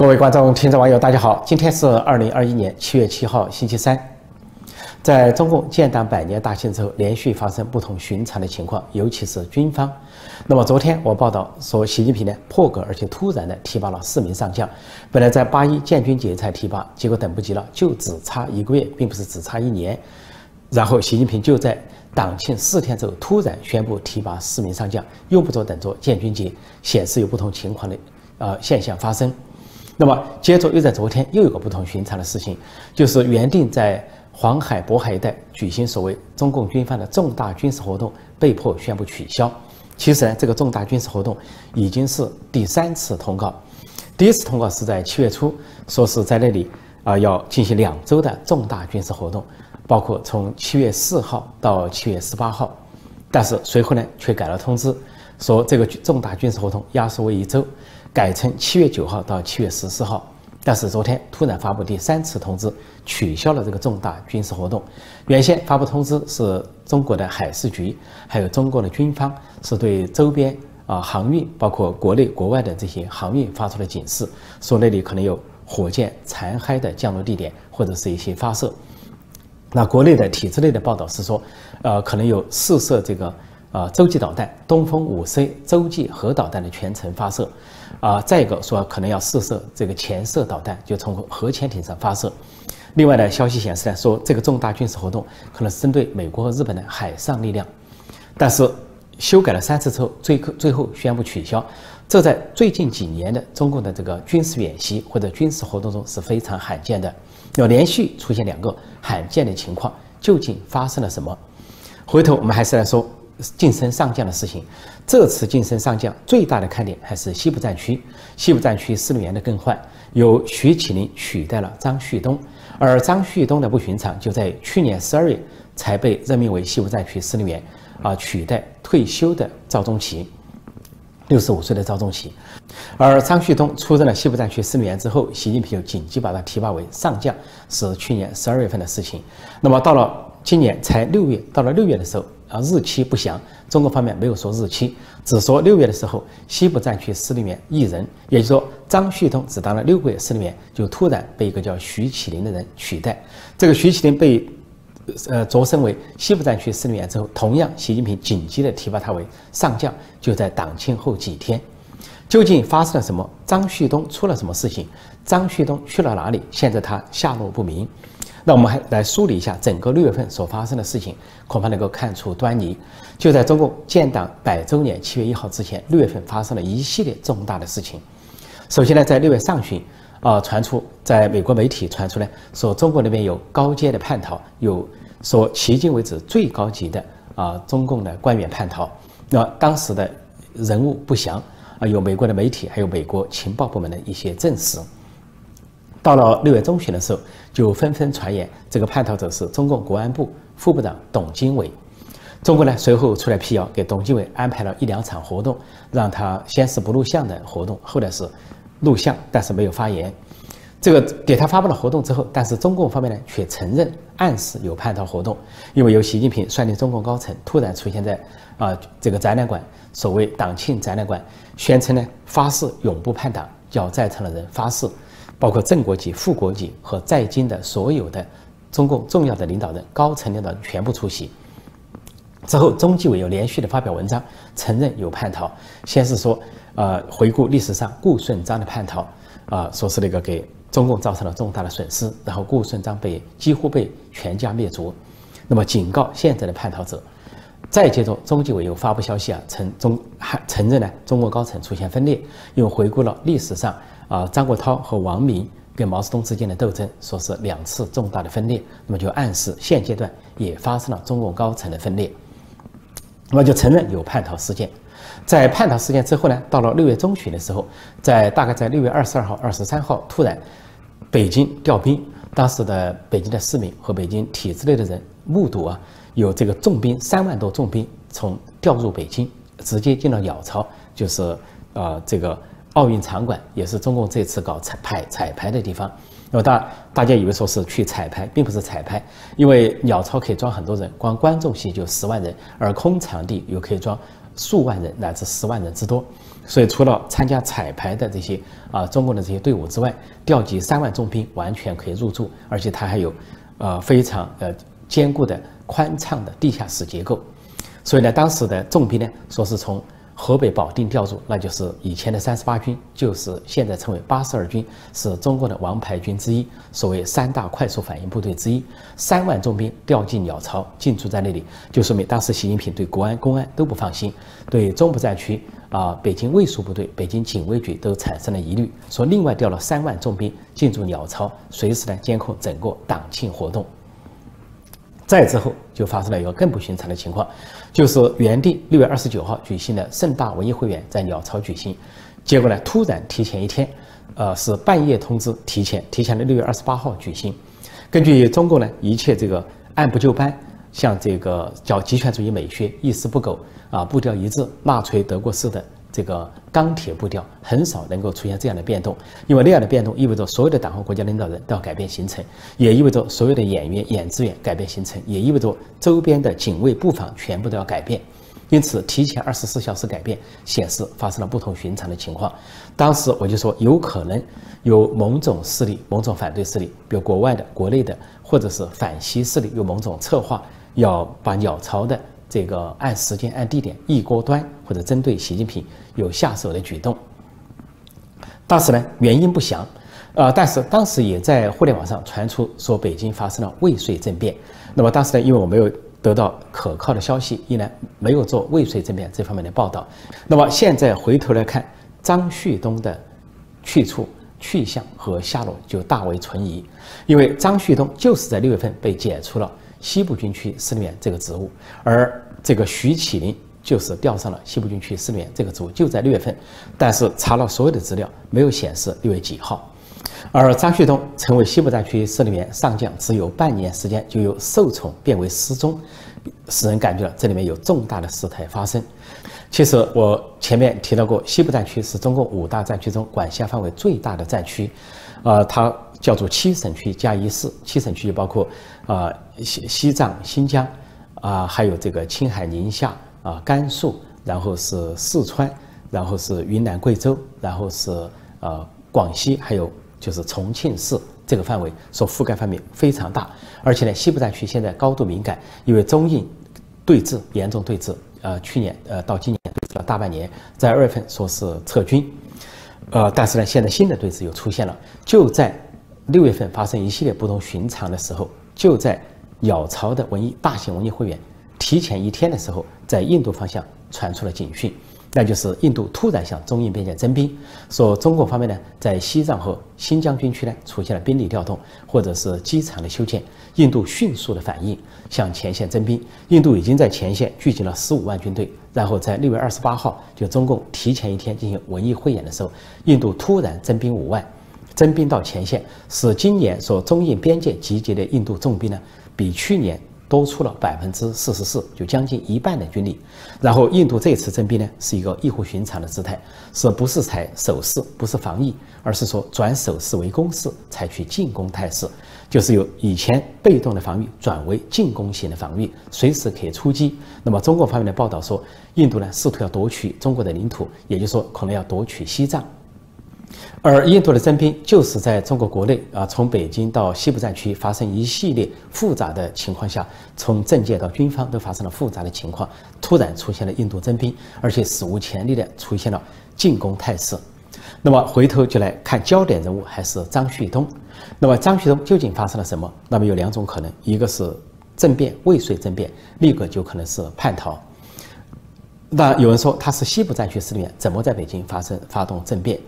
各位观众、听众、网友，大家好！今天是二零二一年七月七号，星期三。在中共建党百年大庆之后，连续发生不同寻常的情况，尤其是军方。那么昨天我报道说，习近平呢破格而且突然的提拔了四名上将，本来在八一建军节才提拔，结果等不及了，就只差一个月，并不是只差一年。然后习近平就在党庆四天之后突然宣布提拔四名上将，用不着等着建军节，显示有不同情况的呃现象发生。那么，接着又在昨天又有个不同寻常的事情，就是原定在黄海、渤海一带举行所谓中共军方的重大军事活动，被迫宣布取消。其实呢，这个重大军事活动已经是第三次通告。第一次通告是在七月初，说是在那里啊要进行两周的重大军事活动，包括从七月四号到七月十八号。但是随后呢，却改了通知，说这个重大军事活动压缩为一周。改成七月九号到七月十四号，但是昨天突然发布第三次通知，取消了这个重大军事活动。原先发布通知是中国的海事局，还有中国的军方是对周边啊航运，包括国内国外的这些航运发出了警示，说那里可能有火箭残骸的降落地点或者是一些发射。那国内的体制内的报道是说，呃，可能有试射这个。啊，洲际导弹东风五 C 洲际核导弹的全程发射，啊，再一个说可能要试射这个潜射导弹，就从核潜艇上发射。另外呢，消息显示呢，说这个重大军事活动可能是针对美国和日本的海上力量，但是修改了三次之后，最最后宣布取消。这在最近几年的中共的这个军事演习或者军事活动中是非常罕见的，要连续出现两个罕见的情况，究竟发生了什么？回头我们还是来说。晋升上将的事情，这次晋升上将最大的看点还是西部战区。西部战区司令员的更换，由徐启林取代了张旭东。而张旭东的不寻常，就在去年十二月才被任命为西部战区司令员，啊，取代退休的赵宗奇，六十五岁的赵宗奇。而张旭东出任了西部战区司令员之后，习近平就紧急把他提拔为上将，是去年十二月份的事情。那么到了今年才六月，到了六月的时候。啊，日期不详，中国方面没有说日期，只说六月的时候，西部战区司令员一人，也就是说张旭东只当了六个月司令员，就突然被一个叫徐启林的人取代。这个徐启林被，呃，擢升为西部战区司令员之后，同样，习近平紧急的提拔他为上将，就在党庆后几天。究竟发生了什么？张旭东出了什么事情？张旭东去了哪里？现在他下落不明。那我们还来梳理一下整个六月份所发生的事情，恐怕能够看出端倪。就在中共建党百周年七月一号之前，六月份发生了一系列重大的事情。首先呢，在六月上旬，啊，传出在美国媒体传出呢说，中国那边有高阶的叛逃，有说迄今为止最高级的啊中共的官员叛逃。那当时的人物不详啊，有美国的媒体，还有美国情报部门的一些证实。到了六月中旬的时候，就纷纷传言这个叛逃者是中共国安部副部长董经纬。中国呢随后出来辟谣，给董经纬安排了一两场活动，让他先是不录像的活动，后来是录像，但是没有发言。这个给他发布了活动之后，但是中共方面呢却承认暗示有叛逃活动，因为由习近平率领中共高层突然出现在啊这个展览馆，所谓党庆展览馆，宣称呢发誓永不叛党，叫在场的人发誓。包括正国级、副国级和在京的所有的中共重要的领导人、高层领导人全部出席。之后，中纪委又连续的发表文章，承认有叛逃。先是说，呃，回顾历史上顾顺章的叛逃，啊，说是那个给中共造成了重大的损失，然后顾顺章被几乎被全家灭族。那么，警告现在的叛逃者。再接着，中纪委又发布消息啊，承中还承认呢，中国高层出现分裂，又回顾了历史上。啊，张国焘和王明跟毛泽东之间的斗争，说是两次重大的分裂，那么就暗示现阶段也发生了中共高层的分裂，那么就承认有叛逃事件。在叛逃事件之后呢，到了六月中旬的时候，在大概在六月二十二号、二十三号，突然北京调兵，当时的北京的市民和北京体制内的人目睹啊，有这个重兵三万多重兵从调入北京，直接进了鸟巢，就是呃这个。奥运场馆也是中共这次搞彩排彩排的地方。那么大大家以为说是去彩排，并不是彩排，因为鸟巢可以装很多人，光观众席就十万人，而空场地又可以装数万人乃至十万人之多。所以，除了参加彩排的这些啊中共的这些队伍之外，调集三万重兵完全可以入住，而且它还有呃非常呃坚固的宽敞的地下室结构。所以呢，当时的重兵呢，说是从。河北保定调入，那就是以前的三十八军，就是现在称为八十二军，是中国的王牌军之一，所谓三大快速反应部队之一。三万重兵调进鸟巢，进驻在那里，就说明当时习近平对国安、公安都不放心，对中部战区啊，北京卫戍部队、北京警卫局都产生了疑虑，说另外调了三万重兵进驻鸟巢，随时呢监控整个党庆活动。再之后，就发生了一个更不寻常的情况，就是原定六月二十九号举行的盛大文艺汇演在鸟巢举行，结果呢，突然提前一天，呃，是半夜通知提前，提前了六月二十八号举行。根据中共呢，一切这个按部就班，像这个叫极权主义美学，一丝不苟啊，步调一致，纳粹德国式的。这个钢铁步调很少能够出现这样的变动，因为那样的变动意味着所有的党和国家领导人都要改变行程，也意味着所有的演员演职员改变行程，也意味着周边的警卫布防全部都要改变。因此，提前二十四小时改变，显示发生了不同寻常的情况。当时我就说，有可能有某种势力、某种反对势力，比如国外的、国内的，或者是反西势力，有某种策划，要把鸟巢的。这个按时间、按地点一锅端，或者针对习近平有下手的举动，当时呢原因不详，呃，但是当时也在互联网上传出说北京发生了未遂政变。那么当时呢，因为我没有得到可靠的消息，依然没有做未遂政变这方面的报道。那么现在回头来看，张旭东的去处、去向和下落就大为存疑，因为张旭东就是在六月份被解除了。西部军区司令员这个职务，而这个徐启林就是调上了西部军区司令员这个职务，就在六月份，但是查了所有的资料，没有显示六月几号。而张旭东成为西部战区司令员上将，只有半年时间就由受宠变为失踪，使人感觉到这里面有重大的事态发生。其实我前面提到过，西部战区是中共五大战区中管辖范围最大的战区，呃，它。叫做七省区加一市，七省区就包括啊西西藏、新疆啊，还有这个青海、宁夏啊、甘肃，然后是四川，然后是云南、贵州，然后是呃广西，还有就是重庆市这个范围所覆盖范围非常大。而且呢，西部战区现在高度敏感，因为中印对峙严重对峙，呃，去年呃到今年对峙了大半年，在二月份说是撤军，呃，但是呢，现在新的对峙又出现了，就在。六月份发生一系列不同寻常的时候，就在鸟巢的文艺大型文艺汇演提前一天的时候，在印度方向传出了警讯，那就是印度突然向中印边界增兵，说中国方面呢在西藏和新疆军区呢出现了兵力调动或者是机场的修建，印度迅速的反应向前线增兵，印度已经在前线聚集了十五万军队，然后在六月二十八号就中共提前一天进行文艺汇演的时候，印度突然增兵五万。增兵到前线，使今年所中印边界集结的印度重兵呢，比去年多出了百分之四十四，就将近一半的军力。然后，印度这次征兵呢，是一个异乎寻常的姿态，是不是采守势，不是防御，而是说转守势为攻势，采取进攻态势，就是由以前被动的防御转为进攻型的防御，随时可以出击。那么，中国方面的报道说，印度呢试图要夺取中国的领土，也就是说，可能要夺取西藏。而印度的征兵就是在中国国内啊，从北京到西部战区发生一系列复杂的情况下，从政界到军方都发生了复杂的情况，突然出现了印度征兵，而且史无前例的出现了进攻态势。那么回头就来看焦点人物还是张旭东。那么张旭东究竟发生了什么？那么有两种可能，一个是政变未遂政变，另一个就可能是叛逃。那有人说他是西部战区司令员，怎么在北京发生发动政变？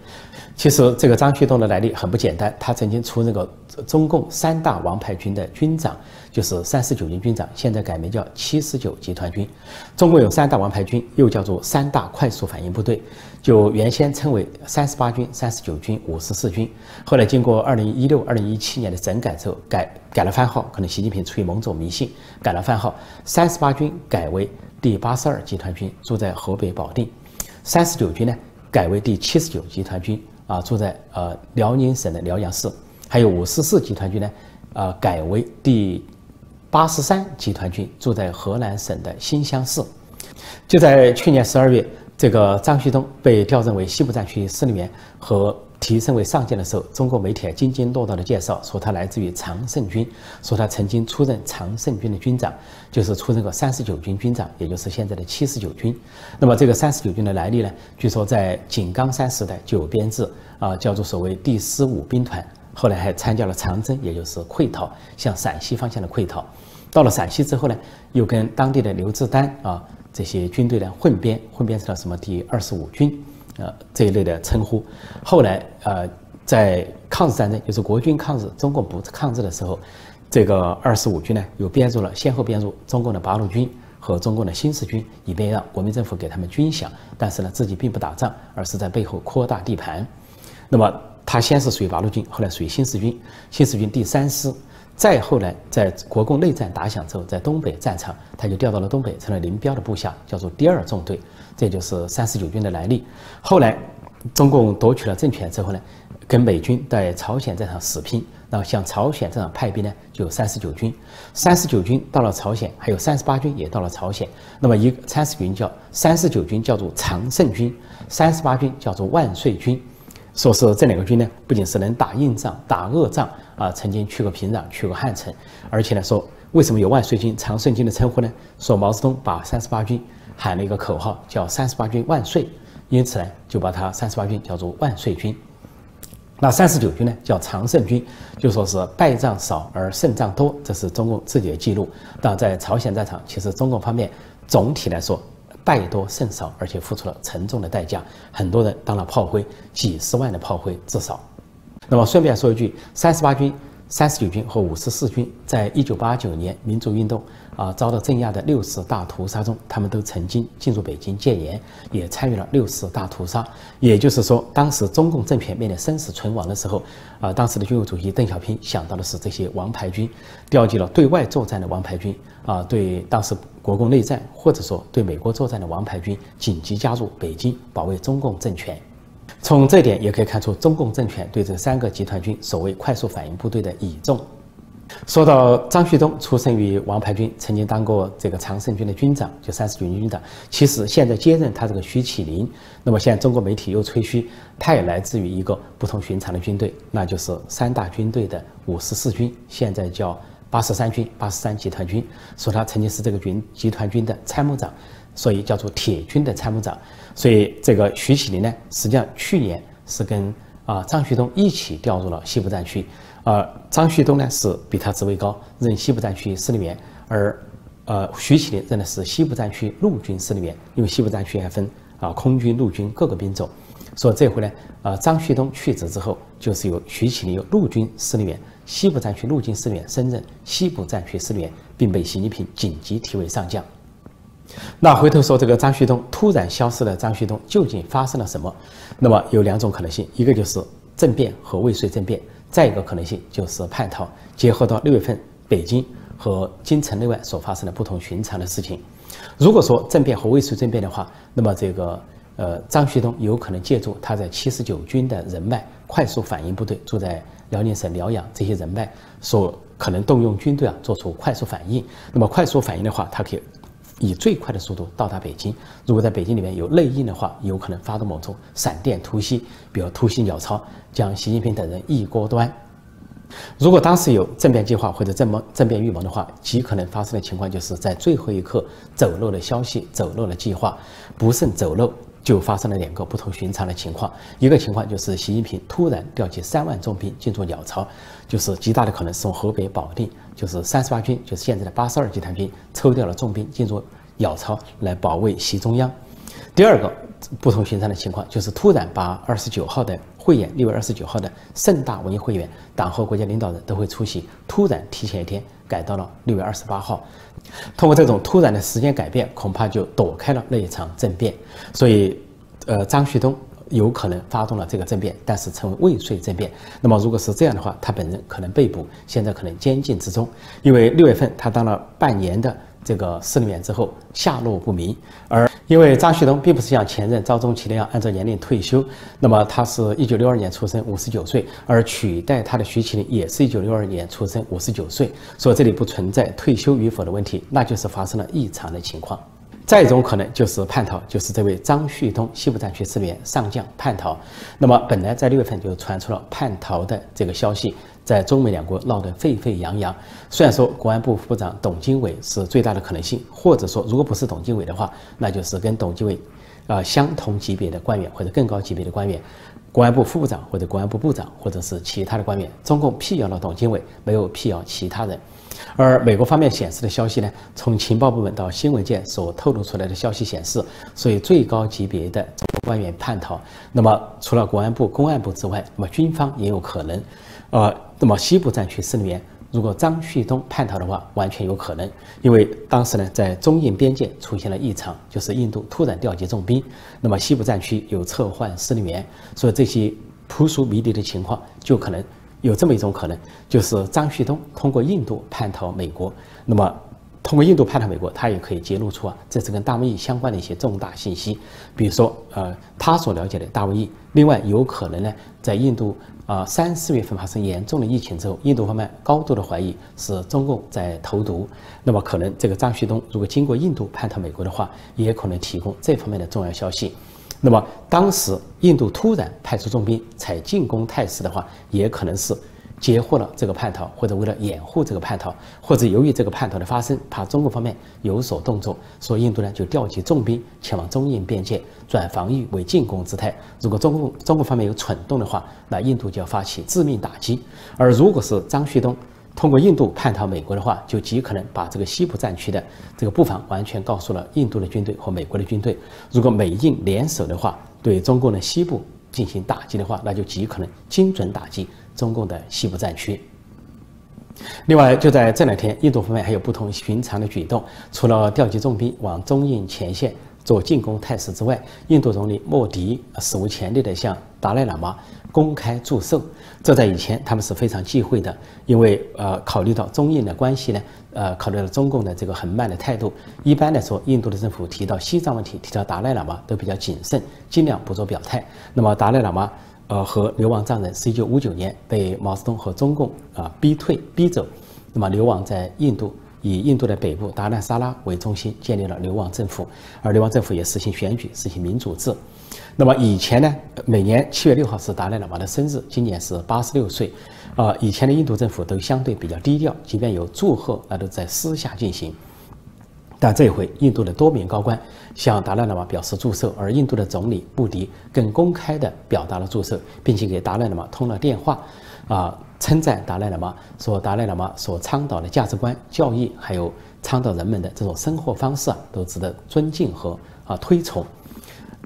其实这个张旭东的来历很不简单，他曾经出那个中共三大王牌军的军长，就是三十九军军长，现在改名叫七十九集团军。中共有三大王牌军，又叫做三大快速反应部队，就原先称为三十八军、三十九军、五十四军。后来经过二零一六、二零一七年的整改之后，改改了番号，可能习近平出于某种迷信，改了番号，三十八军改为第八十二集团军，住在河北保定；三十九军呢，改为第七十九集团军。啊，住在呃辽宁省的辽阳市，还有五十四集团军呢，呃改为第八十三集团军，住在河南省的新乡市。就在去年十二月，这个张旭东被调任为西部战区司令员和提升为上将的时候，中国媒体津津乐道的介绍说他来自于常胜军，说他曾经出任常胜军的军长，就是出任过三十九军军长，也就是现在的七十九军。那么这个三十九军的来历呢？据说在井冈山时代就有编制啊，叫做所谓第十五兵团，后来还参加了长征，也就是溃逃，向陕西方向的溃逃。到了陕西之后呢，又跟当地的刘志丹啊。这些军队呢混编，混编成了什么第二十五军，呃这一类的称呼。后来呃在抗日战争，就是国军抗日，中共不抗日的时候，这个二十五军呢又编入了，先后编入中共的八路军和中共的新四军，以便让国民政府给他们军饷。但是呢自己并不打仗，而是在背后扩大地盘。那么他先是属于八路军，后来属于新四军，新四军第三师。再后来，在国共内战打响之后，在东北战场，他就调到了东北，成了林彪的部下，叫做第二纵队，这就是三十九军的来历。后来，中共夺取了政权之后呢，跟美军在朝鲜战场死拼，然后向朝鲜战场派兵呢，就有三十九军。三十九军到了朝鲜，还有三十八军也到了朝鲜。那么一个三十军叫三十九军叫做常胜军，三十八军叫做万岁军。说是这两个军呢，不仅是能打硬仗、打恶仗啊，曾经去过平壤、去过汉城，而且呢，说为什么有万岁军、常胜军的称呼呢？说毛泽东把三十八军喊了一个口号，叫“三十八军万岁”，因此呢，就把他三十八军叫做万岁军。那三十九军呢，叫常胜军，就说是败仗少而胜仗多，这是中共自己的记录。但在朝鲜战场，其实中共方面总体来说。败多胜少，而且付出了沉重的代价，很多人当了炮灰，几十万的炮灰至少。那么顺便说一句，三十八军、三十九军和五十四军在一九八九年民主运动啊遭到镇压的六四大屠杀中，他们都曾经进入北京戒严，也参与了六四大屠杀。也就是说，当时中共政权面临生死存亡的时候，啊，当时的军委主席邓小平想到的是这些王牌军，调集了对外作战的王牌军啊，对当时。国共内战，或者说对美国作战的王牌军紧急加入北京，保卫中共政权。从这点也可以看出，中共政权对这三个集团军所谓快速反应部队的倚重。说到张旭东，出生于王牌军，曾经当过这个常胜军的军长，就三十九军军长。其实现在接任他这个徐启林，那么现在中国媒体又吹嘘他也来自于一个不同寻常的军队，那就是三大军队的五十四军，现在叫。八十三军、八十三集团军，说他曾经是这个军集团军的参谋长，所以叫做铁军的参谋长。所以这个徐启林呢，实际上去年是跟啊张旭东一起调入了西部战区，而张旭东呢是比他职位高，任西部战区司令员，而呃徐启林任的是西部战区陆军司令员，因为西部战区还分啊空军、陆军各个兵种。说这回呢，呃张旭东去职之后，就是由徐启林陆军司令员。西部战区陆军司令员升任西部战区司令员，并被习近平紧急提为上将。那回头说这个张旭东突然消失的张旭东究竟发生了什么？那么有两种可能性，一个就是政变和未遂政变，再一个可能性就是叛逃。结合到六月份北京和京城内外所发生的不同寻常的事情，如果说政变和未遂政变的话，那么这个呃张旭东有可能借助他在七十九军的人脉，快速反应部队住在。辽宁省辽阳这些人脉所可能动用军队啊，做出快速反应。那么快速反应的话，他可以以最快的速度到达北京。如果在北京里面有内应的话，有可能发动某种闪电突袭，比如突袭鸟巢，将习近平等人一锅端。如果当时有政变计划或者政谋政变预谋的话，极可能发生的情况就是在最后一刻走漏了消息，走漏了计划，不慎走漏。就发生了两个不同寻常的情况，一个情况就是习近平突然调集三万重兵进驻鸟巢，就是极大的可能是从河北保定，就是三十八军，就是现在的八十二集团军抽调了重兵进入鸟巢来保卫习中央。第二个不同寻常的情况就是突然把二十九号的会演，六月二十九号的盛大文艺汇演，党和国家领导人都会出席，突然提前一天改到了六月二十八号。通过这种突然的时间改变，恐怕就躲开了那一场政变。所以，呃，张旭东有可能发动了这个政变，但是成为未遂政变。那么，如果是这样的话，他本人可能被捕，现在可能监禁之中，因为六月份他当了半年的。这个司令员之后下落不明，而因为张旭东并不是像前任赵宗奇那样按照年龄退休，那么他是一九六二年出生，五十九岁，而取代他的徐启林也是一九六二年出生，五十九岁，所以这里不存在退休与否的问题，那就是发生了异常的情况。再一种可能就是叛逃，就是这位张旭东西部战区司令上将叛逃。那么本来在六月份就传出了叛逃的这个消息，在中美两国闹得沸沸扬扬。虽然说国安部副部长董经纬是最大的可能性，或者说如果不是董经纬的话，那就是跟董经纬，啊相同级别的官员或者更高级别的官员，国安部副部长或者国安部部长或者是其他的官员，中共辟谣了董经纬，没有辟谣其他人。而美国方面显示的消息呢，从情报部门到新闻界所透露出来的消息显示，所以最高级别的官员叛逃。那么除了国安部、公安部之外，那么军方也有可能。呃，那么西部战区司令员如果张旭东叛逃的话，完全有可能，因为当时呢在中印边界出现了异常，就是印度突然调集重兵，那么西部战区有撤换司令员，所以这些扑朔迷离的情况就可能。有这么一种可能，就是张旭东通过印度叛逃美国。那么，通过印度叛逃美国，他也可以揭露出啊，这是跟大瘟疫相关的一些重大信息，比如说，呃，他所了解的大瘟疫。另外，有可能呢，在印度啊三四月份发生严重的疫情之后，印度方面高度的怀疑是中共在投毒。那么，可能这个张旭东如果经过印度叛逃美国的话，也可能提供这方面的重要消息。那么当时印度突然派出重兵采进攻态势的话，也可能是截获了这个叛逃，或者为了掩护这个叛逃，或者由于这个叛逃的发生，怕中国方面有所动作，所以印度呢就调集重兵前往中印边界，转防御为进攻姿态。如果中共中国方面有蠢动的话，那印度就要发起致命打击。而如果是张旭东，通过印度叛逃美国的话，就极可能把这个西部战区的这个布防完全告诉了印度的军队和美国的军队。如果美印联手的话，对中共的西部进行打击的话，那就极可能精准打击中共的西部战区。另外，就在这两天，印度方面还有不同寻常的举动，除了调集重兵往中印前线做进攻态势之外，印度总理莫迪史无前例地向达赖喇嘛。公开祝寿，这在以前他们是非常忌讳的，因为呃，考虑到中印的关系呢，呃，考虑到中共的这个很慢的态度，一般来说，印度的政府提到西藏问题，提到达赖喇嘛都比较谨慎，尽量不做表态。那么达赖喇嘛，呃，和流亡藏人是一九五九年被毛泽东和中共啊逼退逼走，那么流亡在印度，以印度的北部达赖萨拉为中心建立了流亡政府，而流亡政府也实行选举，实行民主制。那么以前呢，每年七月六号是达赖喇嘛的生日，今年是八十六岁，啊，以前的印度政府都相对比较低调，即便有祝贺，那都在私下进行。但这一回，印度的多名高官向达赖喇嘛表示祝寿，而印度的总理穆迪更公开的表达了祝寿，并且给达赖喇嘛通了电话，啊，称赞达赖喇嘛，说达赖喇嘛所倡导的价值观、教义，还有倡导人们的这种生活方式啊，都值得尊敬和啊推崇。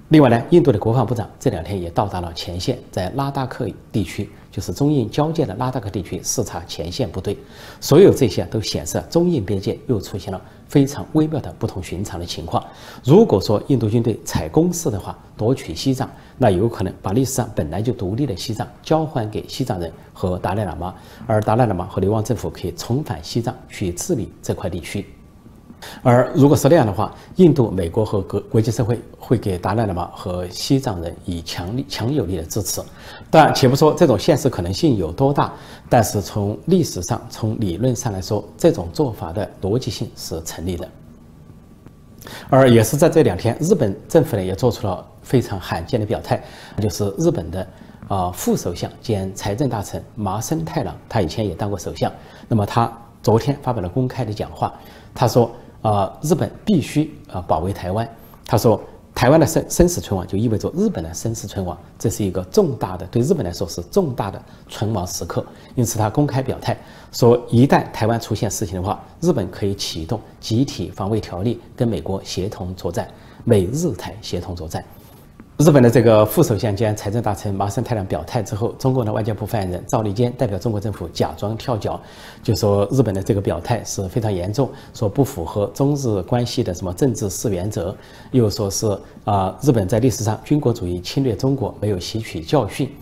另外呢，印度的国防部长这两天也到达了前线，在拉达克地区，就是中印交界的拉达克地区视察前线部队。所有这些都显示中印边界又出现了非常微妙的不同寻常的情况。如果说印度军队采攻势的话，夺取西藏，那有可能把历史上本来就独立的西藏交还给西藏人和达赖喇嘛，而达赖喇嘛和流亡政府可以重返西藏去治理这块地区。而如果是那样的话，印度、美国和国国际社会会给达赖喇嘛和西藏人以强力、强有力的支持。但且不说这种现实可能性有多大，但是从历史上、从理论上来说，这种做法的逻辑性是成立的。而也是在这两天，日本政府呢也做出了非常罕见的表态，就是日本的啊副首相兼财政大臣麻生太郎，他以前也当过首相。那么他昨天发表了公开的讲话，他说。啊，日本必须啊保卫台湾。他说，台湾的生生死存亡就意味着日本的生死存亡，这是一个重大的，对日本来说是重大的存亡时刻。因此，他公开表态说，一旦台湾出现事情的话，日本可以启动集体防卫条例，跟美国协同作战，美日台协同作战。日本的这个副首相兼财政大臣麻生太郎表态之后，中国的外交部发言人赵立坚代表中国政府假装跳脚，就说日本的这个表态是非常严重，说不符合中日关系的什么政治四原则，又说是啊日本在历史上军国主义侵略中国没有吸取教训，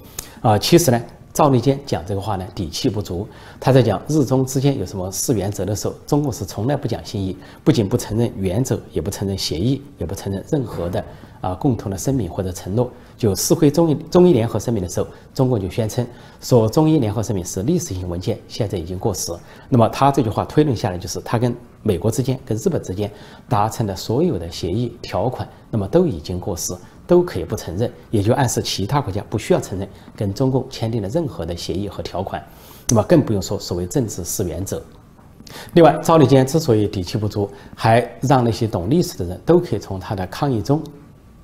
啊其实呢赵立坚讲这个话呢，底气不足。他在讲日中之间有什么四原则的时候，中共是从来不讲心意，不仅不承认原则，也不承认协议，也不承认任何的啊共同的声明或者承诺。就撕毁中医中医联合声明的时候，中共就宣称说中医联合声明是历史性文件，现在已经过时。那么他这句话推论下来，就是他跟美国之间、跟日本之间达成的所有的协议条款，那么都已经过时。都可以不承认，也就暗示其他国家不需要承认跟中共签订的任何的协议和条款，那么更不用说所谓政治四原则。另外，赵立坚之所以底气不足，还让那些懂历史的人都可以从他的抗议中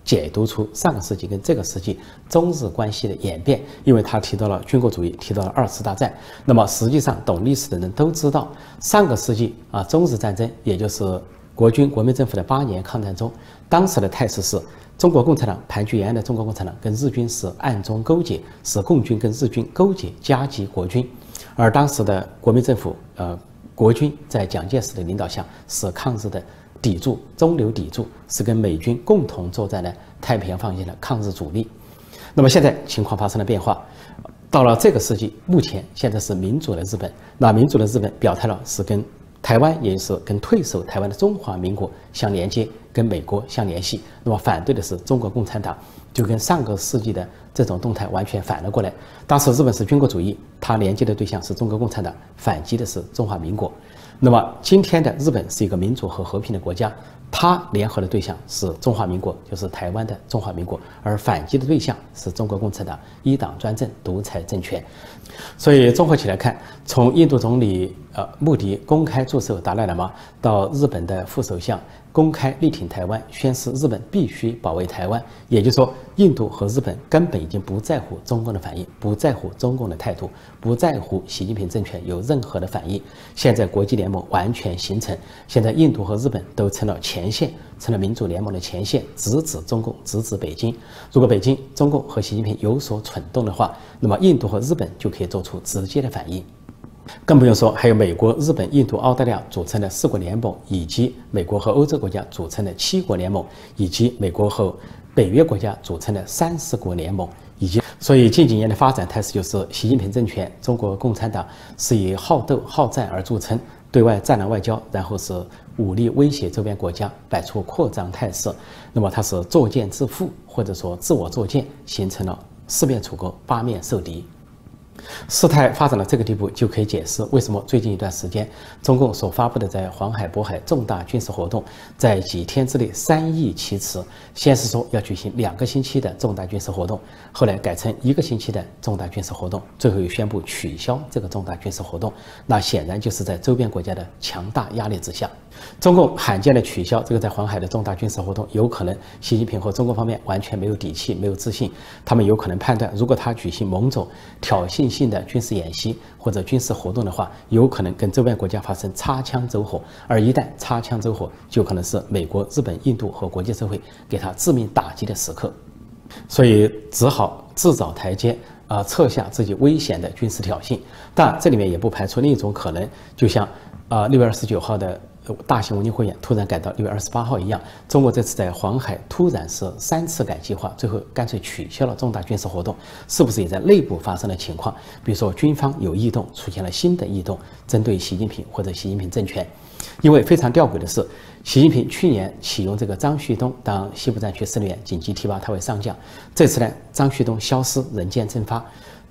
解读出上个世纪跟这个世纪中日关系的演变，因为他提到了军国主义，提到了二次大战。那么实际上，懂历史的人都知道，上个世纪啊，中日战争，也就是国军国民政府的八年抗战中，当时的态势是。中国共产党盘踞延安的中国共产党跟日军是暗中勾结，是共军跟日军勾结夹击国军，而当时的国民政府，呃，国军在蒋介石的领导下是抗日的砥柱，中流砥柱，是跟美军共同作战的太平洋防线的抗日主力。那么现在情况发生了变化，到了这个世纪，目前现在是民主的日本，那民主的日本表态了，是跟。台湾也就是跟退守台湾的中华民国相连接，跟美国相联系。那么反对的是中国共产党，就跟上个世纪的这种动态完全反了过来。当时日本是军国主义，它连接的对象是中国共产党，反击的是中华民国。那么今天的日本是一个民主和和平的国家。它联合的对象是中华民国，就是台湾的中华民国，而反击的对象是中国共产党一党专政独裁政权。所以综合起来看，从印度总理呃穆迪公开祝寿达赖喇嘛，到日本的副首相。公开力挺台湾，宣示日本必须保卫台湾。也就是说，印度和日本根本已经不在乎中共的反应，不在乎中共的态度，不在乎习近平政权有任何的反应。现在国际联盟完全形成，现在印度和日本都成了前线，成了民主联盟的前线，直指中共，直指北京。如果北京、中共和习近平有所蠢动的话，那么印度和日本就可以做出直接的反应。更不用说，还有美国、日本、印度、澳大利亚组成的四国联盟，以及美国和欧洲国家组成的七国联盟，以及美国和北约国家组成的三十国联盟，以及所以近几年的发展态势就是，习近平政权、中国共产党是以好斗、好战而著称，对外战狼外交，然后是武力威胁周边国家，摆出扩张态势。那么它是作贱自负，或者说自我作践，形成了四面楚歌、八面受敌。事态发展到这个地步，就可以解释为什么最近一段时间，中共所发布的在黄海、渤海重大军事活动，在几天之内三易其词。先是说要举行两个星期的重大军事活动，后来改成一个星期的重大军事活动，最后又宣布取消这个重大军事活动。那显然就是在周边国家的强大压力之下。中共罕见的取消这个在黄海的重大军事活动，有可能习近平和中国方面完全没有底气、没有自信，他们有可能判断，如果他举行某种挑衅性的军事演习或者军事活动的话，有可能跟周边国家发生擦枪走火，而一旦擦枪走火，就可能是美国、日本、印度和国际社会给他致命打击的时刻，所以只好自找台阶，啊，撤下自己危险的军事挑衅。但这里面也不排除另一种可能，就像啊六月二十九号的。大型文艺汇演突然改到六月二十八号一样，中国这次在黄海突然是三次改计划，最后干脆取消了重大军事活动，是不是也在内部发生了情况？比如说军方有异动，出现了新的异动，针对习近平或者习近平政权。因为非常吊诡的是，习近平去年启用这个张旭东当西部战区司令员，紧急提拔他为上将，这次呢，张旭东消失，人间蒸发。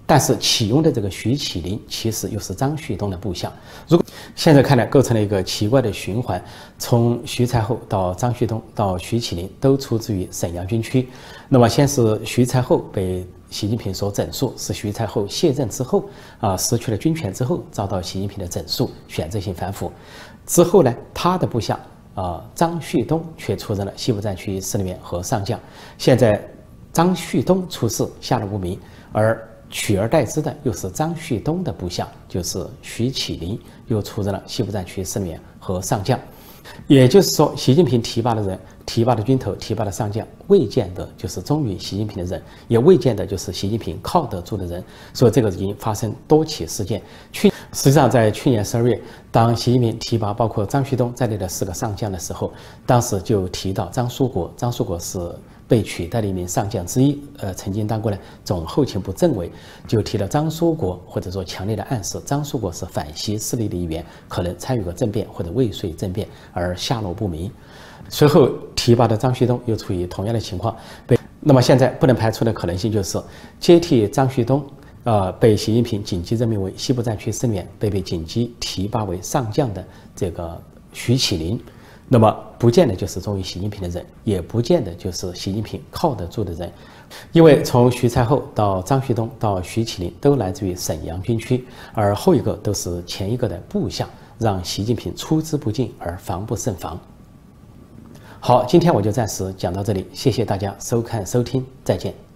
但是启用的这个徐启林其实又是张旭东的部下。如果现在看来构成了一个奇怪的循环，从徐才厚到张旭东到徐启林都出自于沈阳军区。那么先是徐才厚被习近平所整肃，是徐才厚卸任之后啊失去了军权之后遭到习近平的整肃，选择性反腐。之后呢，他的部下啊张旭东却出任了西部战区司令员和上将。现在张旭东出事下落不明，而。取而代之的又是张旭东的部下，就是徐启林，又出任了西部战区司令和上将。也就是说，习近平提拔的人、提拔的军头、提拔的上将，未见得就是忠于习近平的人，也未见得就是习近平靠得住的人。所以，这个已经发生多起事件。去实际上，在去年十二月，当习近平提拔包括张旭东在内的四个上将的时候，当时就提到张书国，张书国是。被取代的一名上将之一，呃，曾经当过呢总后勤部政委，就提了张书国，或者说强烈的暗示张书国是反西势力的一员，可能参与过政变或者未遂政变而下落不明。随后提拔的张旭东又处于同样的情况，被那么现在不能排除的可能性就是接替张旭东，呃，被习近平紧急任命为西部战区司令员，被被紧急提拔为上将的这个徐启林。那么不见得就是忠于习近平的人，也不见得就是习近平靠得住的人，因为从徐才厚到张旭东到徐启林都来自于沈阳军区，而后一个都是前一个的部下，让习近平出之不进而防不胜防。好，今天我就暂时讲到这里，谢谢大家收看收听，再见。